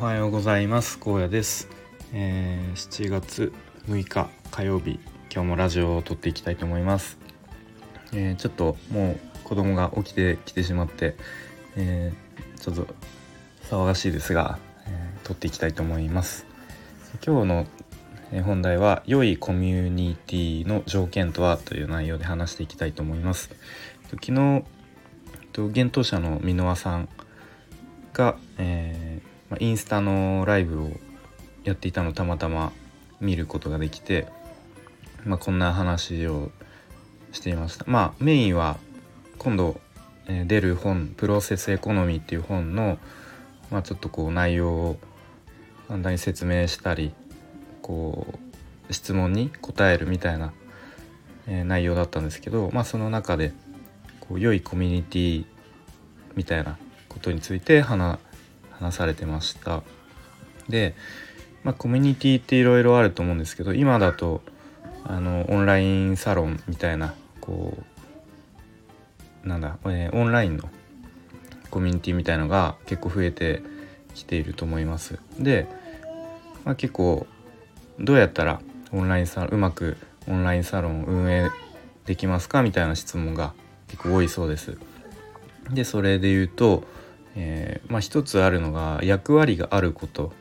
おはようございます。高野です、えー、7月6日火曜日今日もラジオを撮っていきたいと思います、えー、ちょっともう子供が起きてきてしまって、えー、ちょっと騒がしいですが、えー、撮っていきたいと思います。今日の本題は良いコミュニティの条件とはという内容で話していきたいと思います。昨日幻冬舎の箕輪さんが、えー、まインスタのライブをやっていたのをたまたま見ることができて、まあ、こんな話をしていました。まあメインは今度、え、出る本「プロセスエコノミー」っていう本の、まあ、ちょっとこう内容を簡単に説明したりこう質問に答えるみたいな、え、内容だったんですけど、まあ、その中でこう良いコミュニティみたいなことについて話話されてました。で、まあ、コミュニティっていろいろあると思うんですけど今だとあのオンラインサロンみたいなこうなんだ、えー、オンラインのコミュニティみたいのが結構増えてきていると思います。で、まあ、結構どうやったらオンラインサロンうまくオンラインサロンを運営できますかみたいな質問が結構多いそうです。でそれで言うと、えー、まあ、一つあるのが役割があること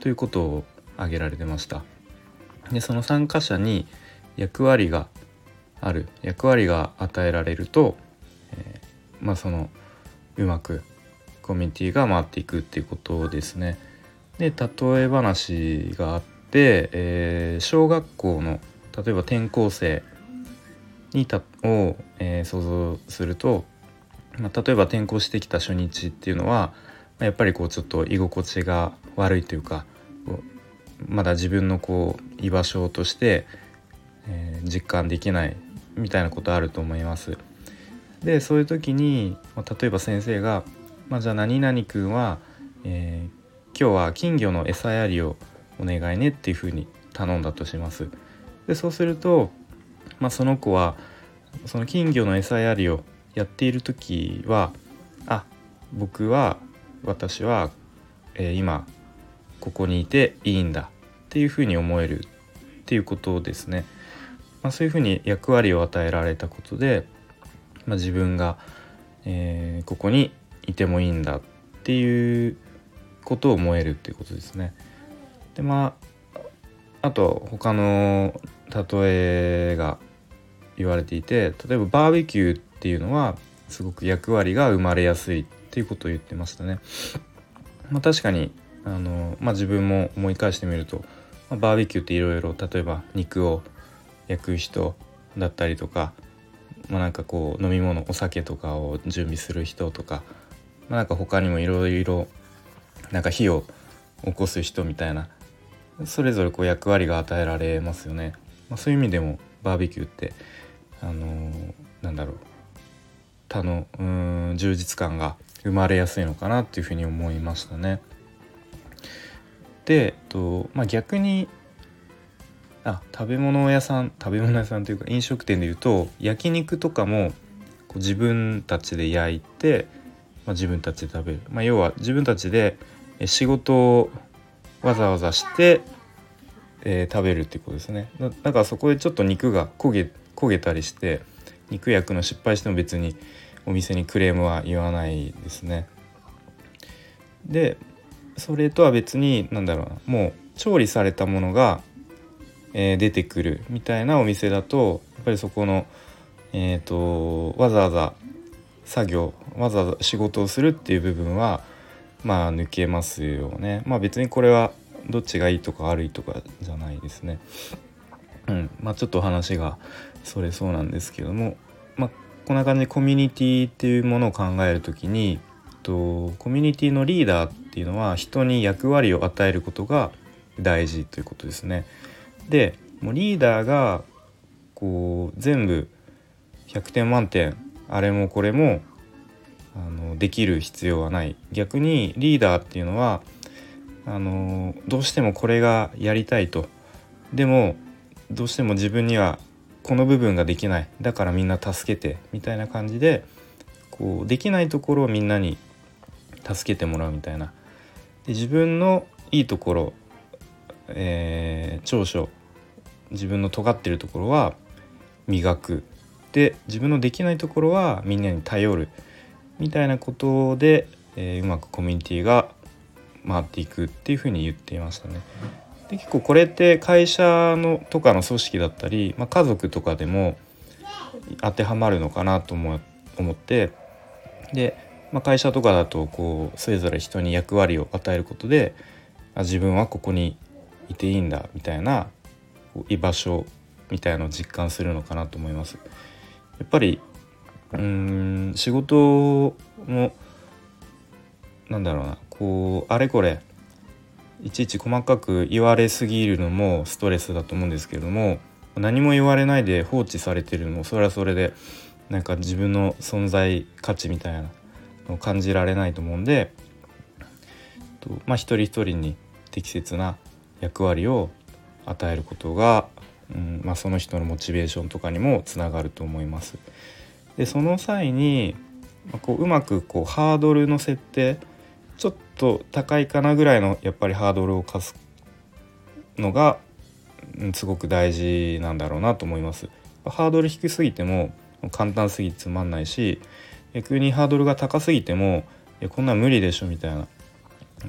ということを挙げられてました。でその参加者に役割がある役割が与えられると、えー、まあそのうまくコミュニティが回っていくっていうことですね。で例え話があって、えー、小学校の例えば転校生にたを、えー、想像するとまあ、例えば転校してきた初日っていうのはやっぱりこうちょっと居心地が悪いというかまだ自分のこう居場所として、えー、実感できないみたいなことあると思います。でそういう時に、まあ、例えば先生が「まあ、じゃあ何々君は、えー、今日は金魚の餌やりをお願いね」っていうふうに頼んだとします。でそうすると、まあ、その子はその金魚の餌やりをやっている時はあ僕は私は、えー、今ここにいていいんだっていうふうに思えるっていうことですね。まあ、そういうふうに役割を与えられたことで、まあ、自分が、えー、ここにいてもいいんだっていうことを思えるっていうことですね。でまああと他の例えが言われていて例えばバーベキューっていうのはすごく役割が生まれやすいっていうことを言ってましたね。まあ、確かにあの、まあ、自分も思い返してみると、まあ、バーベキューっていろいろ例えば肉を焼く人だったりとか、まあ、なんかこう飲み物お酒とかを準備する人とか、まあ、なんか他にもいろいろなんか火を起こす人みたいなそれぞれこう役割が与えられますよね。まあ、そういう意味でもバーベキューってあのー、なんだろう他のうん充実感が生まれやすいのかなっていうふうに思いましたね。で、えっとまあ、逆にあ食べ物屋さん食べ物屋さんというか飲食店でいうと焼肉とかもこう自分たちで焼いて、まあ、自分たちで食べる、まあ、要は自分たちで仕事をわざわざして、えー、食べるっていうことですねだからそこでちょっと肉が焦げ焦げたりして肉焼くの失敗しても別にお店にクレームは言わないですね。でそれとは別に何だろうなもう調理されたものが、えー、出てくるみたいなお店だとやっぱりそこの、えーと、わざわざ作業わざわざ仕事をするっていう部分はまあ抜けますよね。まあ別にこれはどっちがいいとか悪いとかじゃないですね。うん。まあ、ちょっと話がそれそうなんですけども、まあ、こんな感じでコミュニティっていうものを考える時にとコミュニティのリーダーっていうのは人に役割を与えることが大事ということですね。でもうリーダーがこう全部100点満点あれもこれもあのできる必要はない。逆にリーダーっていうのはあのどうしてもこれがやりたいと。でもどうしても自分にはこの部分ができない。だからみんな助けてみたいな感じでこうできないところをみんなに助けてもらうみたいな。で自分のいいところ、えー、長所自分の尖ってるところは磨く。で自分のできないところはみんなに頼るみたいなことで、えー、うまくコミュニティが回っていくっていうふうに言っていましたね。で結構これって会社のとかの組織だったり、まあ、家族とかでも当てはまるのかなと思ってで、まあ、会社とかだとこうそれぞれ人に役割を与えることで自分はここにいていいんだみたいな居場所みたいのを実感するのかなと思います。やっぱりうん仕事もなんだろうなこうあれこれいちいち細かく言われすぎるのもストレスだと思うんですけれども何も言われないで放置されてるのもそれはそれでなんか自分の存在価値みたいなのを感じられないと思うんでとまあ一人一人に適切な役割を与えることが、うんまあ、その人のモチベーションとかにもつながると思います。でその際に、まあ、こううまくこうハードルの設定ちょっと高いかなぐらいのやっぱりハードルを課すのが、すごく大事なんだろうなと思います。ハードル低すぎても簡単すぎてつまんないし逆にハードルが高すぎてもこんなん無理でしょみたいな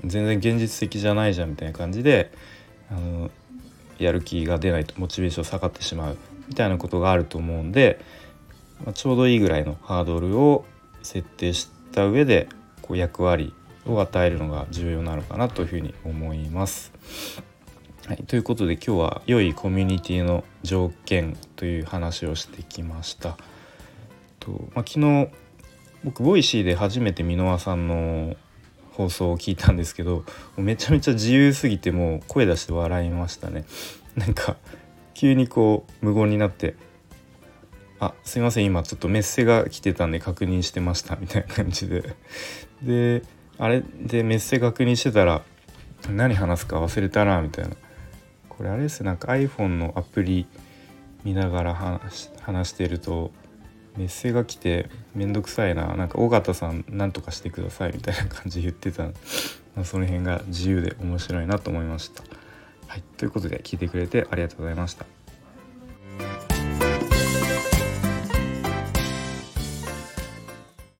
全然現実的じゃないじゃんみたいな感じであのやる気が出ないとモチベーション下がってしまうみたいなことがあると思うんで、まあ、ちょうどいいぐらいのハードルを設定した上でこう役割を与えるのが重要なのかなというふうに思います。はい、ということで今日は良いコミュニティの条件という話をしてきました。とまあ、昨日僕ボイシーで初めて箕輪さんの放送を聞いたんですけどめちゃめちゃ自由すぎてもう声出して笑いましたね。なんか急にこう無言になって「あすいません今ちょっとメッセが来てたんで確認してました」みたいな感じでであれでメッセ確認してたら何話すか忘れたなみたいなこれあれですなんか iPhone のアプリ見ながら話話してるとメッセが来てめんどくさいななんか尾形さん何とかしてくださいみたいな感じ言ってた、まあ、その辺が自由で面白いなと思いました。はい、ということで聞いてくれてありがとうございました。